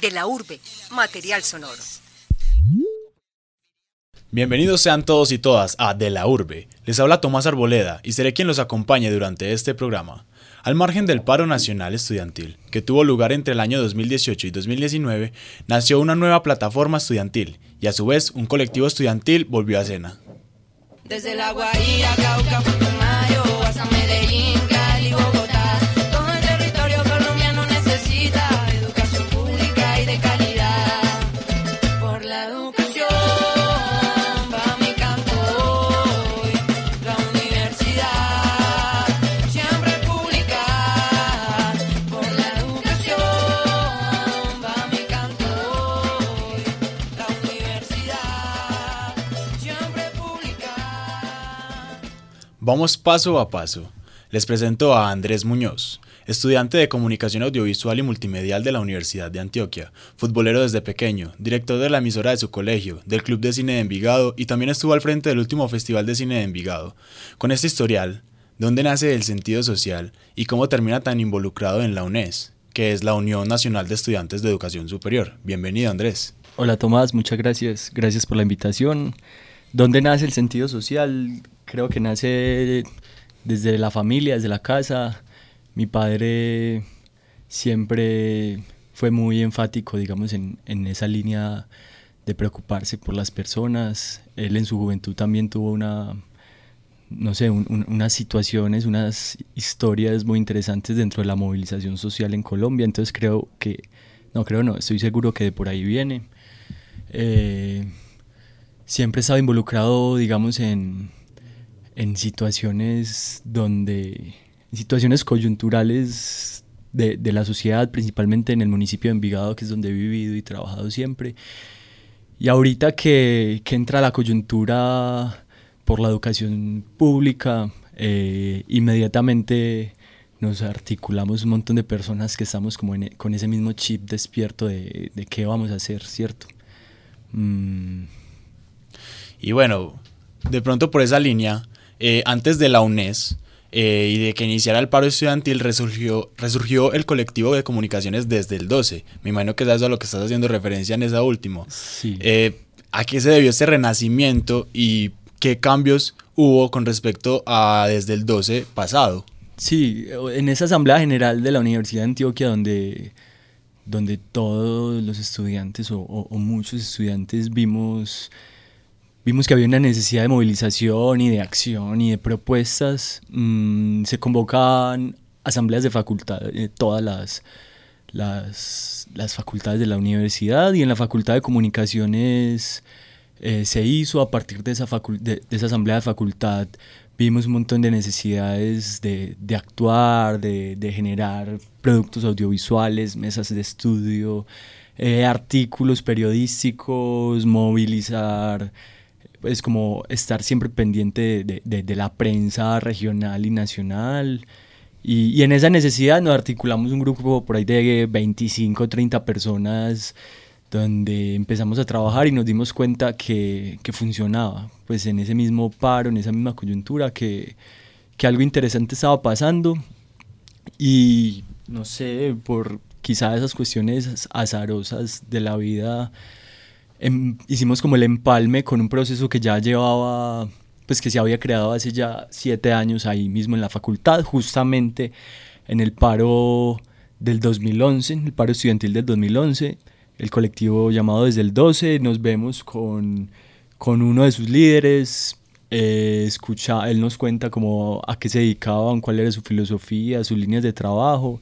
De la urbe, material sonoro. Bienvenidos sean todos y todas a De la Urbe. Les habla Tomás Arboleda y seré quien los acompañe durante este programa. Al margen del paro nacional estudiantil, que tuvo lugar entre el año 2018 y 2019, nació una nueva plataforma estudiantil y a su vez un colectivo estudiantil volvió a escena. Desde la Guajira, Cauca, Vamos paso a paso. Les presento a Andrés Muñoz, estudiante de Comunicación Audiovisual y Multimedial de la Universidad de Antioquia, futbolero desde pequeño, director de la emisora de su colegio, del Club de Cine de Envigado y también estuvo al frente del último Festival de Cine de Envigado. Con este historial, ¿de dónde nace el sentido social y cómo termina tan involucrado en la UNES, que es la Unión Nacional de Estudiantes de Educación Superior? Bienvenido, Andrés. Hola Tomás, muchas gracias. Gracias por la invitación. ¿Dónde nace el sentido social? Creo que nace desde la familia, desde la casa. Mi padre siempre fue muy enfático, digamos, en, en esa línea de preocuparse por las personas. Él en su juventud también tuvo una, no sé, un- un- unas situaciones, unas historias muy interesantes dentro de la movilización social en Colombia. Entonces creo que, no creo, no, estoy seguro que de por ahí viene. Eh, siempre he estado involucrado, digamos, en, en situaciones donde, en situaciones coyunturales de, de la sociedad, principalmente en el municipio de Envigado, que es donde he vivido y trabajado siempre. Y ahorita que, que entra la coyuntura por la educación pública, eh, inmediatamente nos articulamos un montón de personas que estamos como en e- con ese mismo chip despierto de, de qué vamos a hacer, ¿cierto? Mm, Y bueno, de pronto por esa línea, eh, antes de la UNES eh, y de que iniciara el paro estudiantil, resurgió, resurgió el colectivo de comunicaciones desde el 12. Me imagino que es a lo que estás haciendo referencia en esa última. sí. Eh, ¿A qué se debió este renacimiento y qué cambios hubo con respecto a desde el 12 pasado? Sí, en esa asamblea general de la Universidad de Antioquia donde, donde todos los estudiantes o, o- o muchos estudiantes vimos, vimos que había una necesidad de movilización y de acción y de propuestas, mm, se convocaban asambleas de facultad, de todas las, las, facultades de la universidad y en la facultad de comunicaciones eh, se hizo a partir de esa, de, de esa asamblea de facultad. Vimos un montón de necesidades de, de actuar, de, de generar productos audiovisuales, mesas de estudio, eh, artículos periodísticos, movilizar, pues como estar siempre pendiente de, de- de- la prensa regional y nacional. Y, y en esa necesidad nos articulamos un grupo por ahí de 25, 30 personas donde empezamos a trabajar y nos dimos cuenta que, que funcionaba, pues en ese mismo paro, en esa misma coyuntura, que, que algo interesante estaba pasando y no sé, por quizá esas cuestiones azarosas de la vida, em- hicimos como el empalme con un proceso que ya llevaba, pues que se había creado hace ya siete años ahí mismo en la facultad, justamente en el paro del 2011, en el paro estudiantil del 2011, el colectivo llamado Desde el 12, nos vemos con, con uno de sus líderes, eh, escucha, él nos cuenta como a qué se dedicaban, cuál era su filosofía, sus líneas de trabajo.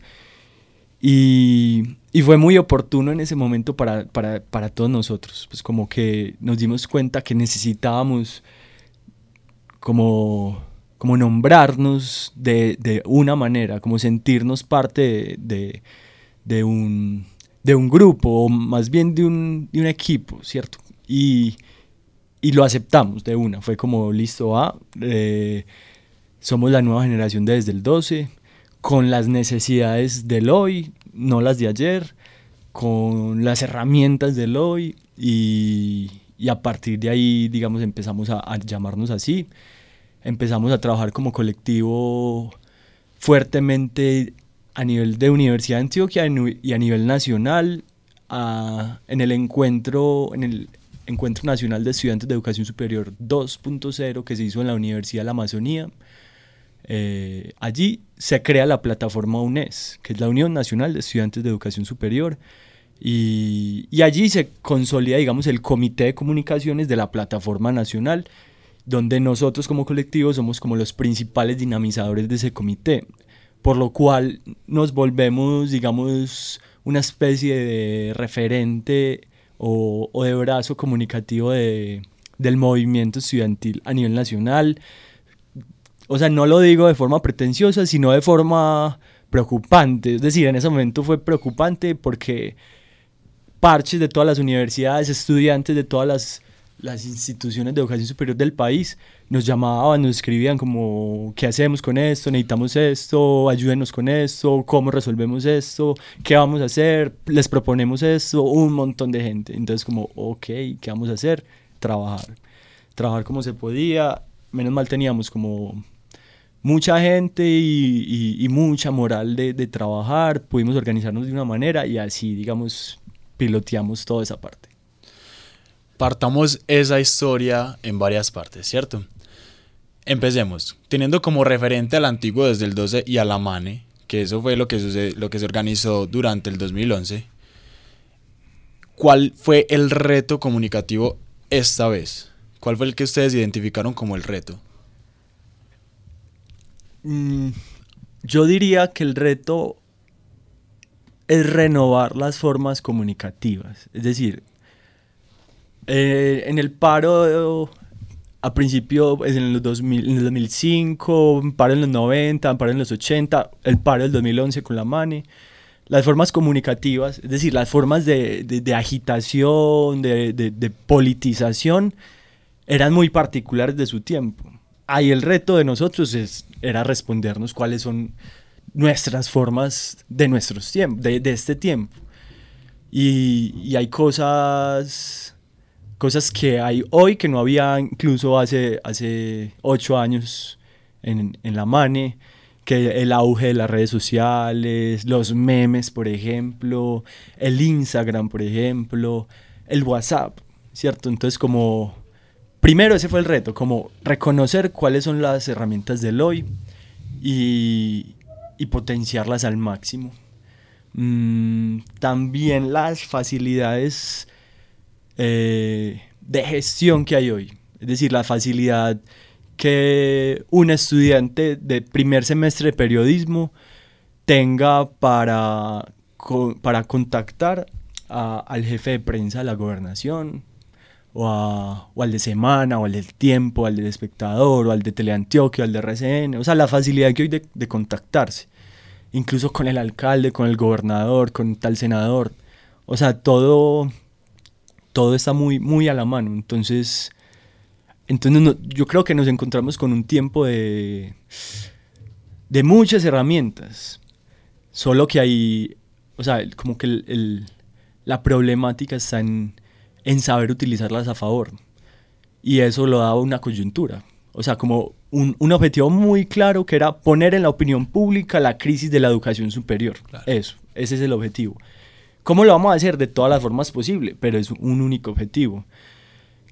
Y, y fue muy oportuno en ese momento para, para, para todos nosotros. Pues como que nos dimos cuenta que necesitábamos como, como nombrarnos de, de una manera, como sentirnos parte de, de, de un, de un grupo, o más bien de un, de un equipo, ¿cierto? Y, y lo aceptamos de una. Fue como, listo, ah, eh, somos la nueva generación de desde el 12, con las necesidades del hoy, no las de ayer, con las herramientas del hoy y, a partir de ahí, digamos, empezamos a, llamarnos así. Empezamos a trabajar como colectivo fuertemente a nivel de Universidad de Antioquia y a nivel nacional, en el encuentro, en el Encuentro Nacional de Estudiantes de Educación Superior 2.0 que se hizo en la Universidad de la Amazonía. Eh, allí se crea la plataforma UNES, que es la Unión Nacional de Estudiantes de Educación Superior, y, allí se consolida, digamos, el comité de comunicaciones de la plataforma nacional, donde nosotros como colectivo somos como los principales dinamizadores de ese comité, por lo cual nos volvemos, digamos, una especie de referente o, o de brazo comunicativo de- del movimiento estudiantil a nivel nacional. O sea, no lo digo de forma pretenciosa, sino de forma preocupante. Es decir, en ese momento fue preocupante porque parches de todas las universidades, estudiantes de todas las, las instituciones de educación superior del país nos llamaban, nos escribían como, ¿qué hacemos con esto? Necesitamos esto, ayúdenos con esto, ¿cómo resolvemos esto? ¿Qué vamos a hacer? Les proponemos esto, un montón de gente. Entonces como, ok, ¿qué vamos a hacer? Trabajar. Trabajar como se podía. Menos mal teníamos como mucha gente y, mucha moral de, trabajar, pudimos organizarnos de una manera y así, digamos, piloteamos toda esa parte. Partamos esa historia en varias partes, ¿cierto? Empecemos, teniendo como referente al antiguo desde el 12 y a la MANE, que eso fue lo que, suce- lo que se organizó durante el 2011. ¿Cuál fue el reto comunicativo esta vez? ¿Cuál fue el que ustedes identificaron como el reto? Mm, yo diría que el reto es renovar las formas comunicativas. Es decir, eh, en el paro a principio, pues, en, los 2000, en el 2005, un paro en los 90, un paro en los 80, el paro del 2011 con la MANE, las formas comunicativas, es decir, las formas de, de- de agitación, de- de politización, eran muy particulares de su tiempo. Ahí el reto de nosotros es, era respondernos cuáles son nuestras formas de nuestros tiempos, de, de este tiempo. Y, y hay cosas, cosas que hay hoy que no había incluso hace, hace ocho años en, en la MANE, que el auge de las redes sociales, los memes, por ejemplo, el Instagram, por ejemplo, el WhatsApp, ¿cierto? Entonces como, primero ese fue el reto, como reconocer cuáles son las herramientas del hoy y, potenciarlas al máximo. Mm, también las facilidades eh, de gestión que hay hoy. Es decir, la facilidad que un estudiante de primer semestre de periodismo tenga para, para contactar al jefe de prensa de la gobernación, o, o al de Semana, o al del Tiempo, al del Espectador, o al de Teleantioquia, o al de RCN. O sea, la facilidad que hay de, contactarse. Incluso con el alcalde, con el gobernador, con tal senador. O sea, todo, todo está muy, muy a la mano. Entonces, entonces yo creo que nos encontramos con un tiempo de, de muchas herramientas. Solo que hay, o sea, como que la problemática está en, en saber utilizarlas a favor. Y eso lo daba una coyuntura. O sea, como un, un objetivo muy claro que era poner en la opinión pública la crisis de la educación superior. Eso, ese es el objetivo. ¿Cómo lo vamos a hacer? De todas las formas posibles, pero es un único objetivo.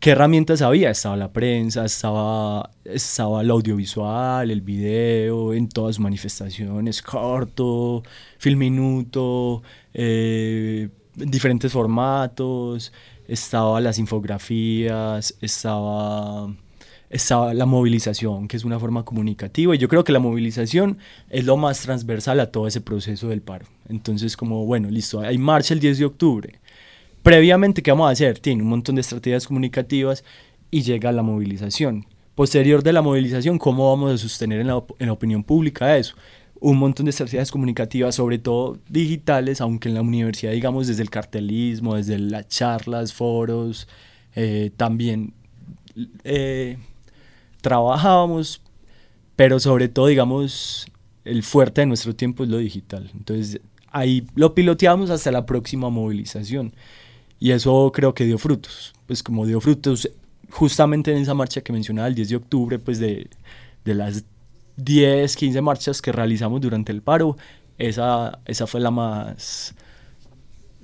¿Qué herramientas había? Estaba la prensa, estaba, estaba el audiovisual, el video, en todas sus manifestaciones, corto, film minuto, eh, en diferentes formatos, estaba las infografías, estaba, estaba la movilización, que es una forma comunicativa, y yo creo que la movilización es lo más transversal a todo ese proceso del paro. Entonces, como, bueno, listo, hay marcha el 10 de octubre, previamente, ¿qué vamos a hacer? Tiene un montón de estrategias comunicativas y llega la movilización. Posterior de la movilización, ¿cómo vamos a sostener en la, op- en la opinión pública eso? Un montón de estrategias comunicativas, sobre todo digitales, aunque en la universidad, digamos, desde el cartelismo, desde las charlas, foros, eh, también eh, trabajábamos, pero sobre todo, digamos, el fuerte de nuestro tiempo es lo digital. Entonces, ahí lo piloteamos hasta la próxima movilización. Y eso creo que dio frutos. Pues como dio frutos justamente en esa marcha que mencionaba el 10 de octubre, pues de, de las 10, 15 marchas que realizamos durante el paro, esa, esa fue la más,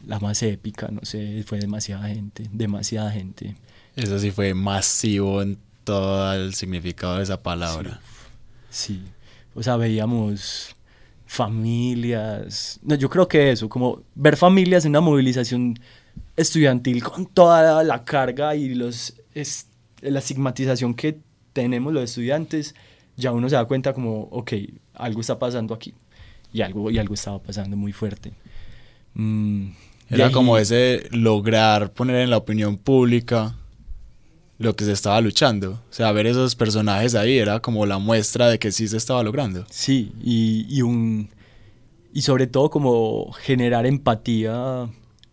la más épica, no sé, fue demasiada gente, demasiada gente. Eso sí fue masivo en todo el significado de esa palabra. Sí, o sea, veíamos familias, no, yo creo que eso, como ver familias en una movilización estudiantil con toda la carga y los, es, la estigmatización que tenemos los estudiantes, ya uno se da cuenta como, ok, algo está pasando aquí y algo, y algo estaba pasando muy fuerte. Mm, Era ahí- como ese lograr poner en la opinión pública lo que se estaba luchando. O sea, ver esos personajes ahí era como la muestra de que sí se estaba logrando. Sí, y, y un y sobre todo como generar empatía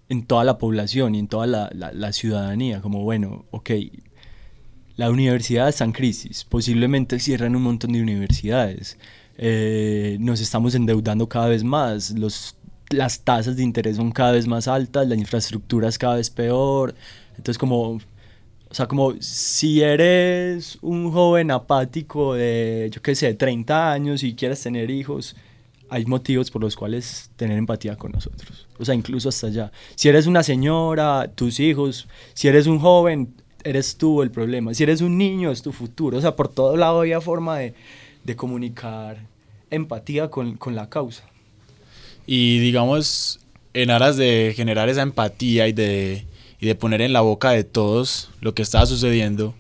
en toda la población y en toda la, la- la ciudadanía, como bueno, ok, la universidad está en crisis, posiblemente cierran un montón de universidades, eh, nos estamos endeudando cada vez más, los, las tasas de interés son cada vez más altas, la infraestructura es cada vez peor, entonces como o sea, como si eres un joven apático de, yo qué sé, 30 años y quieres tener hijos, hay motivos por los cuales tener empatía con nosotros. O sea, incluso hasta allá. Si eres una señora, tus hijos, si eres un joven, eres tú el problema. Si eres un niño, es tu futuro. O sea, por todo lado había forma de, de comunicar empatía con, con la causa. Y digamos, en aras de generar esa empatía y de, y de poner en la boca de todos lo que estaba sucediendo,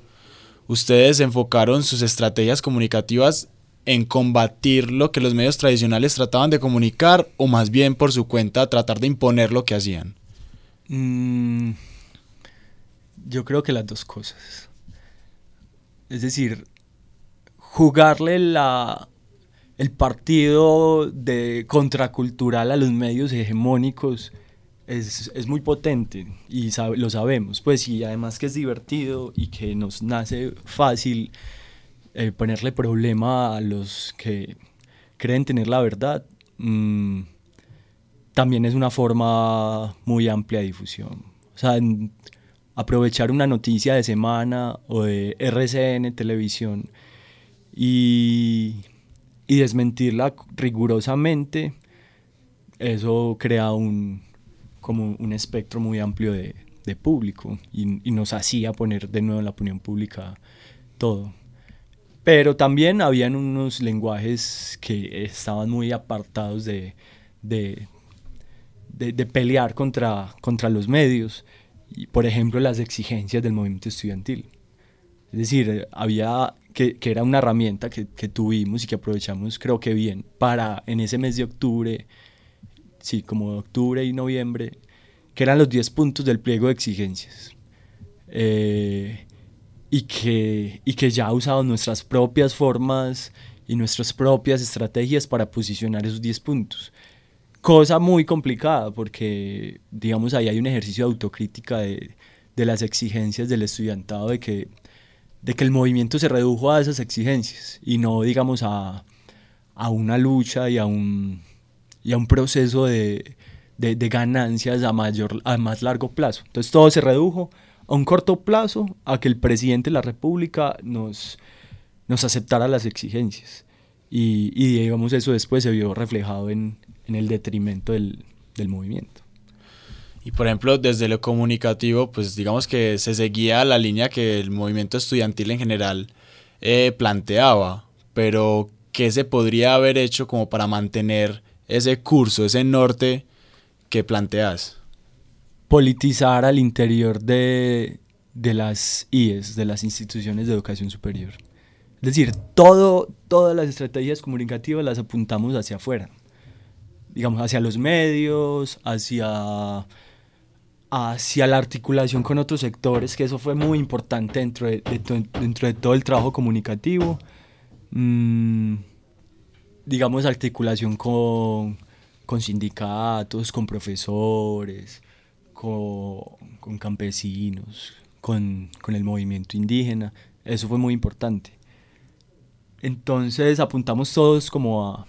ustedes enfocaron sus estrategias comunicativas en combatir lo que los medios tradicionales trataban de comunicar o más bien por su cuenta tratar de imponer lo que hacían. Mm, yo creo que las dos cosas. Es decir, jugarle la, el partido de contracultural a los medios hegemónicos es, es muy potente y lo sabemos. Pues y además que es divertido y que nos nace fácil eh, ponerle problema a los que creen tener la verdad. mm, también es una forma muy amplia de difusión. O sea, en- aprovechar una noticia de semana o de RCN televisión y, y desmentirla rigurosamente, eso crea un, como un espectro muy amplio de, público y, y nos hacía poner de nuevo en la opinión pública todo. Pero también habían unos lenguajes que estaban muy apartados de, de, de, de pelear contra, contra los medios. Y, por ejemplo, las exigencias del movimiento estudiantil. Es decir, había que, que era una herramienta que, que tuvimos y que aprovechamos, creo que bien, para en ese mes de octubre, sí, como octubre y noviembre, que eran los 10 puntos del pliego de exigencias. Eh, y, que, y que ya usamos nuestras propias formas y nuestras propias estrategias para posicionar esos 10 puntos. Cosa muy complicada porque, digamos, ahí hay un ejercicio de autocrítica de, de las exigencias del estudiantado, de que, de que el movimiento se redujo a esas exigencias y no, digamos, a, a una lucha y a un, y a un proceso de, de, de ganancias a, mayor, a más largo plazo. Entonces todo se redujo a un corto plazo a que el presidente de la República nos, nos aceptara las exigencias. Y, y digamos, eso después se vio reflejado en, en el detrimento del, del movimiento. Y por ejemplo, desde lo comunicativo, pues digamos que se seguía la línea que el movimiento estudiantil en general eh, planteaba, pero ¿qué se podría haber hecho como para mantener ese curso, ese norte que planteas? Politizar al interior de, de las IES, de las instituciones de educación superior. Es decir, todo, todas las estrategias comunicativas las apuntamos hacia afuera. Digamos, hacia los medios, hacia, hacia la articulación con otros sectores, que eso fue muy importante dentro de, dentro de todo el trabajo comunicativo. Mm, digamos, articulación con, con sindicatos, con profesores, con, con campesinos, con, con el movimiento indígena. Eso fue muy importante. Entonces apuntamos todos como a,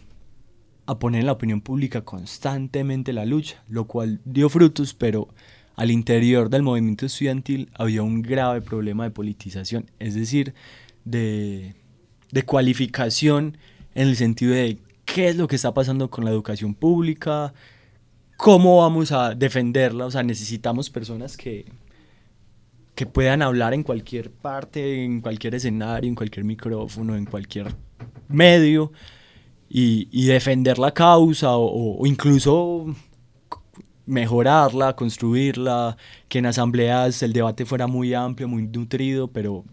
a poner en la opinión pública constantemente la lucha, lo cual dio frutos, pero al interior del movimiento estudiantil había un grave problema de politización, es decir, de, de cualificación en el sentido de qué es lo que está pasando con la educación pública, ¿cómo vamos a defenderla? O sea, necesitamos personas que, que puedan hablar en cualquier parte, en cualquier escenario, en cualquier micrófono, en cualquier medio y, y defender la causa o, o incluso mejorarla, construirla, que en asambleas el debate fuera muy amplio, muy nutrido, pero,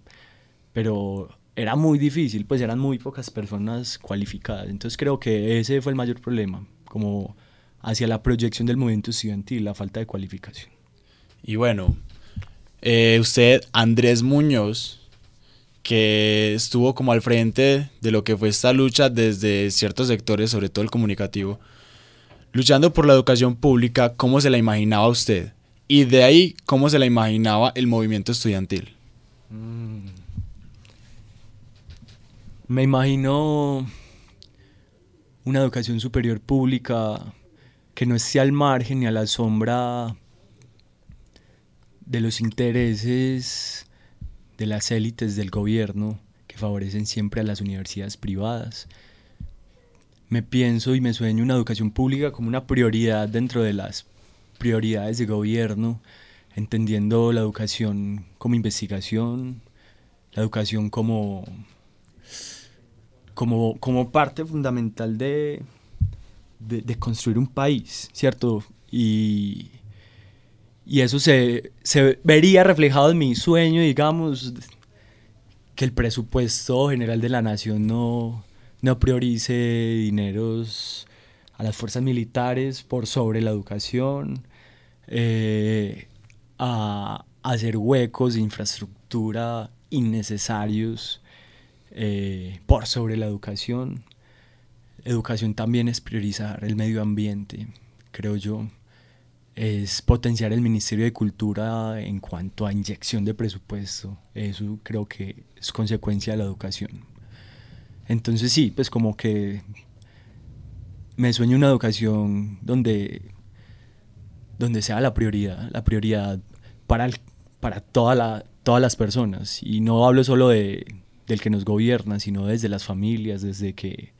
pero era muy difícil, pues eran muy pocas personas cualificadas. Entonces creo que ese fue el mayor problema, como hacia la proyección del movimiento estudiantil, la falta de cualificación. Y bueno, eh, usted, Andrés Muñoz, que estuvo como al frente de lo que fue esta lucha desde ciertos sectores, sobre todo el comunicativo, luchando por la educación pública, ¿cómo se la imaginaba usted? Y de ahí, ¿cómo se la imaginaba el movimiento estudiantil? Me imagino una educación superior pública que no esté al margen ni a la sombra de los intereses de las élites del gobierno que favorecen siempre a las universidades privadas. Me pienso y me sueño una educación pública como una prioridad dentro de las prioridades de gobierno, entendiendo la educación como investigación, la educación como, como, como parte fundamental de, de, de construir un país, ¿cierto? Y, y eso se, se vería reflejado en mi sueño, digamos, que el presupuesto general de la nación no, no priorice dineros a las fuerzas militares por sobre la educación, eh, a, hacer huecos de infraestructura innecesarios eh, por sobre la educación. Educación también es priorizar el medio ambiente, creo yo. Es potenciar el Ministerio de Cultura en cuanto a inyección de presupuesto. Eso creo que es consecuencia de la educación. Entonces sí, pues como que me sueño una educación donde, donde sea la prioridad, la prioridad para, el- para toda la, todas las personas. Y no hablo solo de, del que nos gobierna, sino desde las familias, desde que,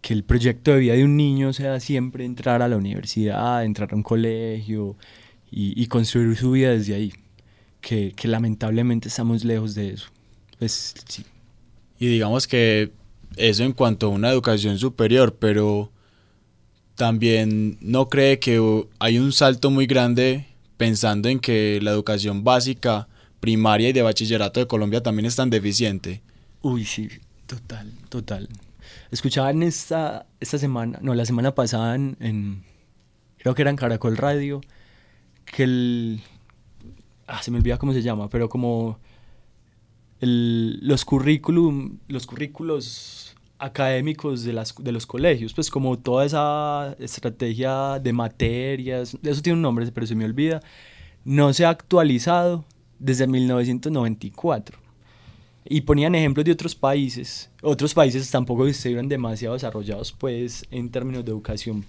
que el proyecto de vida de un niño sea siempre entrar a la universidad, entrar a un colegio y, y construir su vida desde ahí. Que, que lamentablemente estamos lejos de eso. Pues sí. Y digamos que eso en cuanto a una educación superior, pero también no cree que hay un salto muy grande pensando en que la educación básica, primaria y de bachillerato de Colombia también es tan deficiente. Uy, sí, total, total. Escuchaba en esta, esta semana, no, la semana pasada en, en- creo que era en Caracol Radio, que el, ah, se me olvida cómo se llama, pero como el- los currículum, los currículos académicos de, las, de los colegios, pues como toda esa estrategia de materias, eso tiene un nombre, pero se me olvida, no se ha actualizado desde 1994. Y ponían ejemplos de otros países. Otros países tampoco estuvieron demasiado desarrollados, pues, en términos de educación,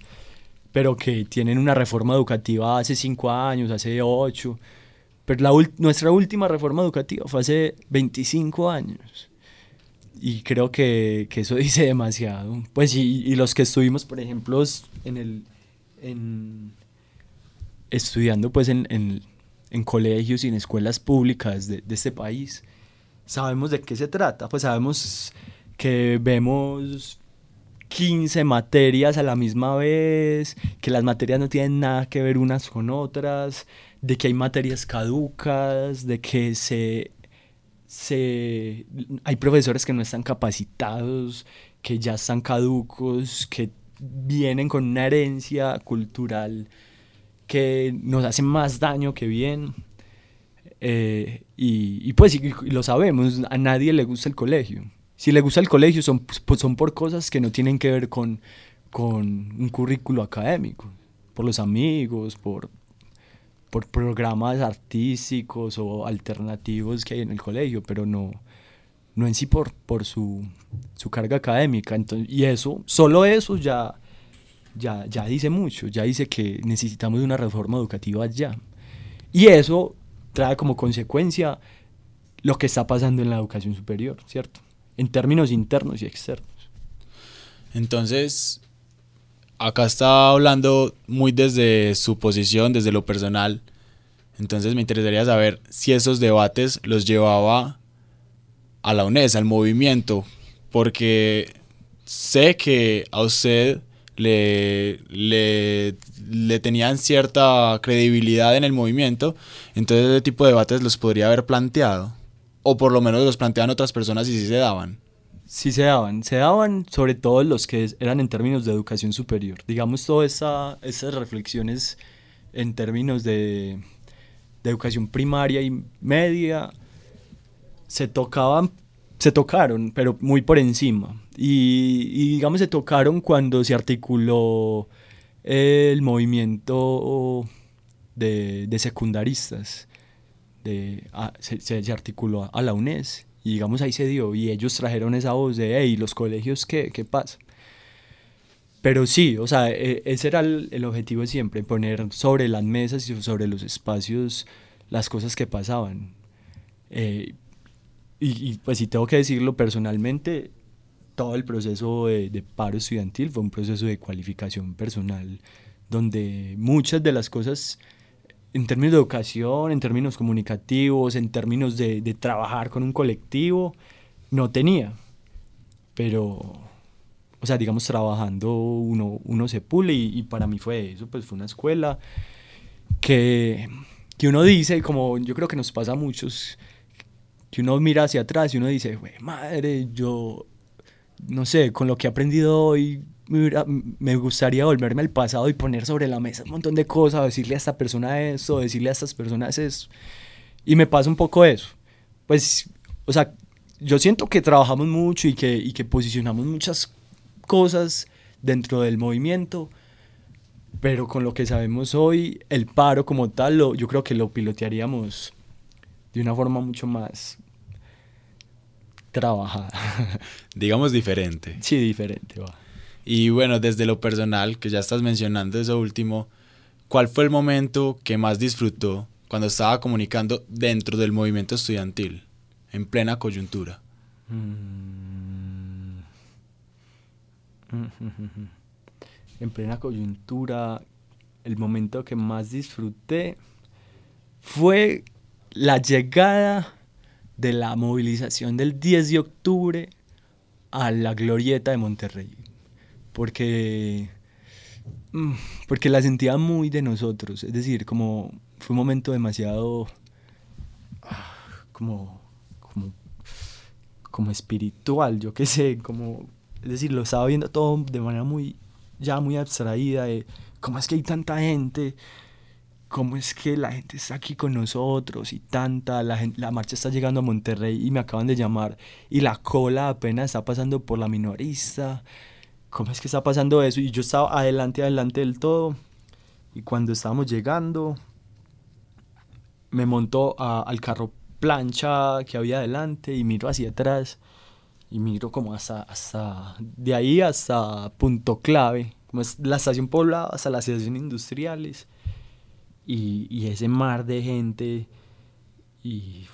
pero que tienen una reforma educativa hace cinco años, hace ocho. Pero la nuestra última reforma educativa fue hace 25 años. Y creo que, que eso dice demasiado. Pues, y, y los que estuvimos, por ejemplo, en el. En, estudiando, pues, en, en, en colegios y en escuelas públicas de, de este país, sabemos de qué se trata. Pues sabemos que vemos 15 materias a la misma vez, que las materias no tienen nada que ver unas con otras, de que hay materias caducas, de que se, se hay profesores que no están capacitados, que ya están caducos, que vienen con una herencia cultural que nos hace más daño que bien. Eh, y, pues lo sabemos, a nadie le gusta el colegio. Si le gusta el colegio son, pues, son por cosas que no tienen que ver con, con un currículo académico, por los amigos, por, por programas artísticos o alternativos que hay en el colegio, pero no, no en sí por, por su, su carga académica. Entonces, y eso, solo eso ya, ya, ya dice mucho, ya dice que necesitamos una reforma educativa ya. Y eso trae como consecuencia lo que está pasando en la educación superior, ¿cierto? En términos internos y externos. Entonces, acá está hablando muy desde su posición, desde lo personal. Entonces me interesaría saber si esos debates los llevaba a la UNES, al movimiento, porque sé que a usted le, le, le, tenían cierta credibilidad en el movimiento, entonces ese tipo de debates los podría haber planteado, o por lo menos los planteaban otras personas y sí se daban. Sí se daban, se daban sobre todo los que eran en términos de educación superior. Digamos, todas esa, esas reflexiones en términos de, de educación primaria y media se tocaban, se tocaron, pero muy por encima. Y, y, digamos se tocaron cuando se articuló el movimiento de, de secundaristas, de, a, se, se, articuló a la UNES y digamos ahí se dio y ellos trajeron esa voz de, hey, ¿los colegios qué? ¿Qué pasa? Pero sí, o sea, e, ese era el, el, objetivo siempre, poner sobre las mesas y sobre los espacios las cosas que pasaban. Eh, y, y, pues si tengo que decirlo personalmente, todo el proceso de, de, paro estudiantil fue un proceso de cualificación personal, donde muchas de las cosas en términos de educación, en términos comunicativos, en términos de, de trabajar con un colectivo, no tenía. Pero, o sea, digamos, trabajando uno, uno se pule y, y, para mí fue eso, pues fue una escuela que, que uno dice, como yo creo que nos pasa a muchos, que uno mira hacia atrás y uno dice, madre, yo, no sé, con lo que he aprendido hoy, me gustaría volverme al pasado y poner sobre la mesa un montón de cosas, decirle a esta persona esto, decirle a estas personas eso. Y me pasa un poco eso. Pues, o sea, yo siento que trabajamos mucho y que, y que posicionamos muchas cosas dentro del movimiento, pero con lo que sabemos hoy, el paro como tal, lo, yo creo que lo pilotearíamos de una forma mucho más trabajada. Digamos diferente. Sí, diferente, va. Y bueno, desde lo personal, que ya estás mencionando eso último, ¿cuál fue el momento que más disfrutó cuando estaba comunicando dentro del movimiento estudiantil, en plena coyuntura? En plena coyuntura, el momento que más disfruté fue la llegada de la movilización del 10 de octubre a la glorieta de Monterrey. Porque, mm, porque la sentía muy de nosotros, es decir, como fue un momento demasiado ah, como, como, como espiritual, yo qué sé, como, es decir, lo estaba viendo todo de manera muy, ya muy abstraída, de cómo es que hay tanta gente, cómo es que la gente está aquí con nosotros y tanta, la, la marcha está llegando a Monterrey y me acaban de llamar y la cola apenas está pasando por la minorista ¿cómo es que está pasando eso? Y yo estaba adelante, adelante del todo. Y cuando estábamos llegando, me montó al carro plancha que había adelante y miro hacia atrás y miro como hasta, hasta de ahí hasta punto clave, como es la estación poblada hasta las estaciones industriales y, y ese mar de gente y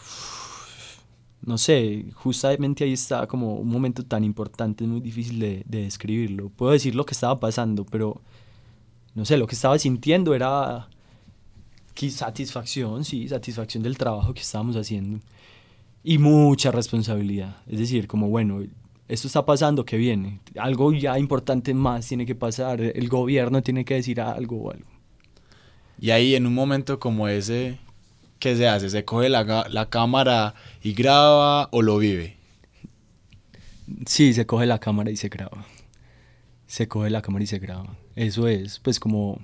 no sé, justamente ahí estaba como un momento tan importante, es muy difícil de, de, describirlo. Puedo decir lo que estaba pasando, pero no sé, lo que estaba sintiendo era satisfacción, sí, satisfacción del trabajo que estábamos haciendo. Y mucha responsabilidad. Es decir, como bueno, esto está pasando, ¿qué viene? Algo ya importante más tiene que pasar, el gobierno tiene que decir algo o algo. Y ahí en un momento como ese, ¿qué se hace? ¿Se coge la, la, cámara y graba o lo vive? Sí, se coge la cámara y se graba. Se coge la cámara y se graba. Eso es, pues como...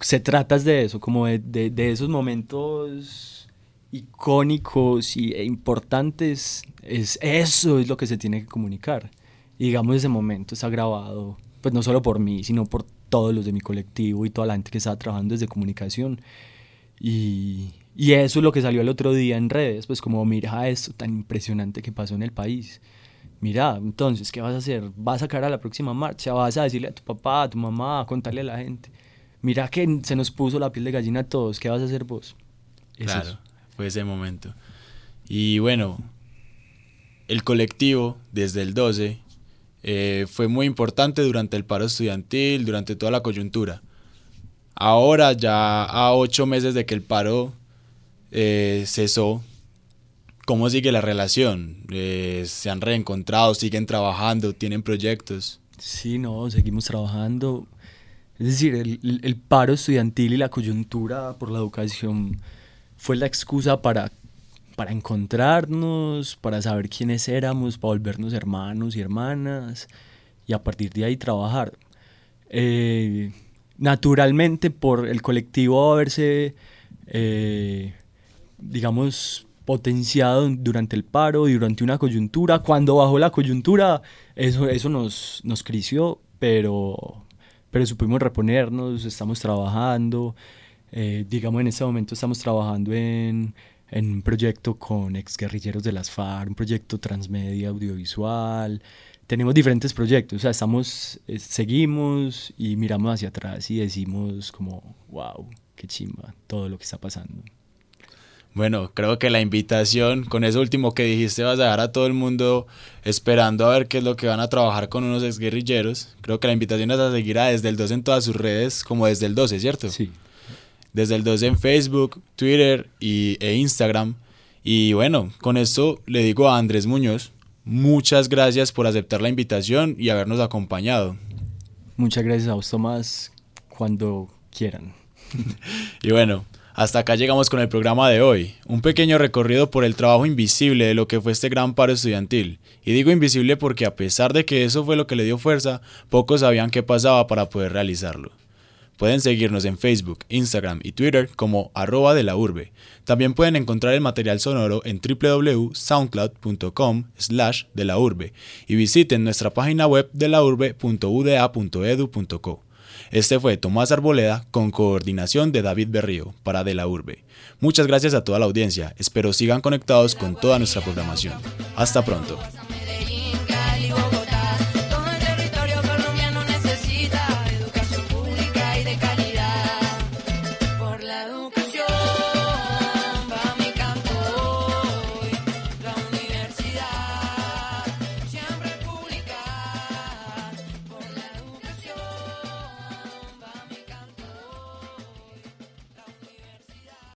Se trata de eso, como de, de, de esos momentos icónicos y, e importantes. Es, eso es lo que se tiene que comunicar. Y digamos, ese momento está grabado, pues no solo por mí, sino por todos los de mi colectivo y toda la gente que estaba trabajando desde comunicación. Y, y, eso es lo que salió el otro día en redes, pues como mira esto tan impresionante que pasó en el país. Mira, entonces, ¿qué vas a hacer? ¿Vas a sacar a la próxima marcha? ¿Vas a decirle a tu papá, a tu mamá, a contarle a la gente? Mira que se nos puso la piel de gallina a todos, ¿qué vas a hacer vos? Es claro, eso. fue ese momento. Y bueno, el colectivo, desde el 12, eh, fue muy importante durante el paro estudiantil, durante toda la coyuntura. Ahora, ya a ocho meses de que el paro eh, cesó, ¿cómo sigue la relación? Eh, ¿Se han reencontrado? ¿Siguen trabajando? ¿Tienen proyectos? Sí, no, seguimos trabajando. Es decir, el, el- paro estudiantil y la coyuntura por la educación fue la excusa para, para encontrarnos, para saber quiénes éramos, para volvernos hermanos y hermanas y a partir de ahí trabajar. Eh, naturalmente, por el colectivo haberse, eh, digamos, potenciado durante el paro y durante una coyuntura, cuando bajó la coyuntura, eso, eso nos, nos creció, pero, pero supimos reponernos, estamos trabajando. eh, digamos, en este momento estamos trabajando en, en un proyecto con exguerrilleros de las FARC, un proyecto transmedia audiovisual. Tenemos diferentes proyectos, o sea, estamos, eh, seguimos y miramos hacia atrás y decimos como, wow, qué chimba todo lo que está pasando. Bueno, creo que la invitación, con eso último que dijiste, vas a dejar a todo el mundo esperando a ver qué es lo que van a trabajar con unos exguerrilleros. Creo que la invitación es a seguir a Desde el 12 en todas sus redes, como Desde el 12, ¿cierto? Sí. Desde el 12 en Facebook, Twitter y, e Instagram. Y bueno, con esto le digo a Andrés Muñoz, muchas gracias por aceptar la invitación y habernos acompañado. Muchas gracias a vos, Tomás, cuando quieran. Y bueno, hasta acá llegamos con el programa de hoy, un pequeño recorrido por el trabajo invisible de lo que fue este gran paro estudiantil. Y digo invisible porque a pesar de que eso fue lo que le dio fuerza, pocos sabían qué pasaba para poder realizarlo. Pueden seguirnos en Facebook, Instagram y Twitter como arroba de la urbe. También pueden encontrar el material sonoro en www.soundcloud.com slash de la urbe y visiten nuestra página web de la urbe.uda.edu.co. Este fue Tomás Arboleda con coordinación de David Berrío para De la Urbe. Muchas gracias a toda la audiencia, espero sigan conectados con toda nuestra programación. Hasta pronto.